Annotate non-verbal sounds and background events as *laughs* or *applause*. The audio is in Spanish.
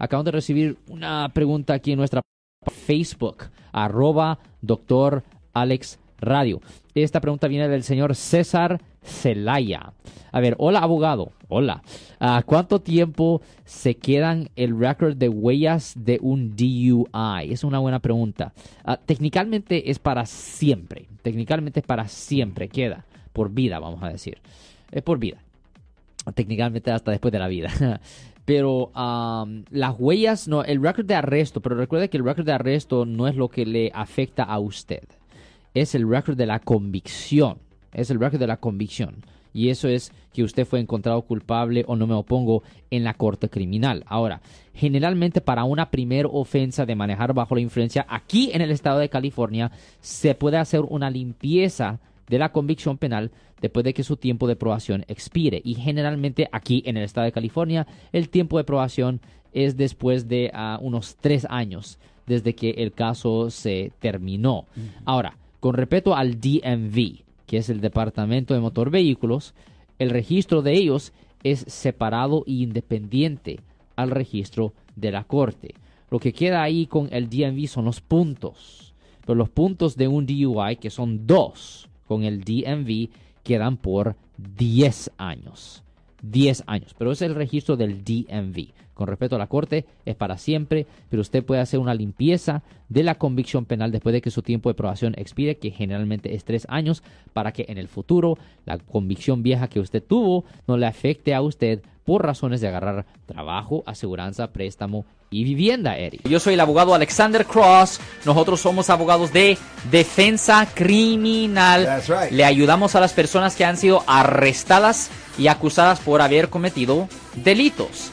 Acabamos de recibir una pregunta aquí en nuestra Facebook, arroba doctor Alex Radio. Esta pregunta viene del señor César Celaya. A ver, hola abogado, hola. ¿A ¿Cuánto tiempo se quedan el récord de huellas de un DUI? Es una buena pregunta. Ah, técnicamente es para siempre. Técnicamente es para siempre. Queda por vida, vamos a decir. Es por vida. Técnicamente hasta después de la vida. *laughs* pero las huellas, no, el récord de arresto, pero recuerde que el récord de arresto no es lo que le afecta a usted. Es el récord de la convicción. Es el récord de la convicción. Y eso es que usted fue encontrado culpable o no me opongo en la corte criminal. Ahora, generalmente para una primera ofensa de manejar bajo la influencia, aquí en el estado de California se puede hacer una limpieza de la convicción penal después de que su tiempo de probación expire. Y generalmente aquí en el estado de California el tiempo de probación es después de ah, unos tres años desde que el caso se terminó. Ahora, con respecto al DMV, que es el Departamento de Motor Vehículos, el registro de ellos es separado e independiente al registro de la corte. Lo que queda ahí con el DMV son los puntos. Pero los puntos de un DUI, que son dos, con el DMV quedan por 10 años. 10 años, pero es el registro del DMV. Con respecto a la corte, es para siempre, pero usted puede hacer una limpieza de la convicción penal después de que su tiempo de probación expire, que generalmente es 3 años, para que en el futuro la convicción vieja que usted tuvo no le afecte a usted por razones de agarrar trabajo, aseguranza, préstamo y vivienda, Eric. Yo soy el abogado Alexander Cross. Nosotros somos abogados de defensa criminal. Le ayudamos a las personas que han sido arrestadas y acusadas por haber cometido delitos.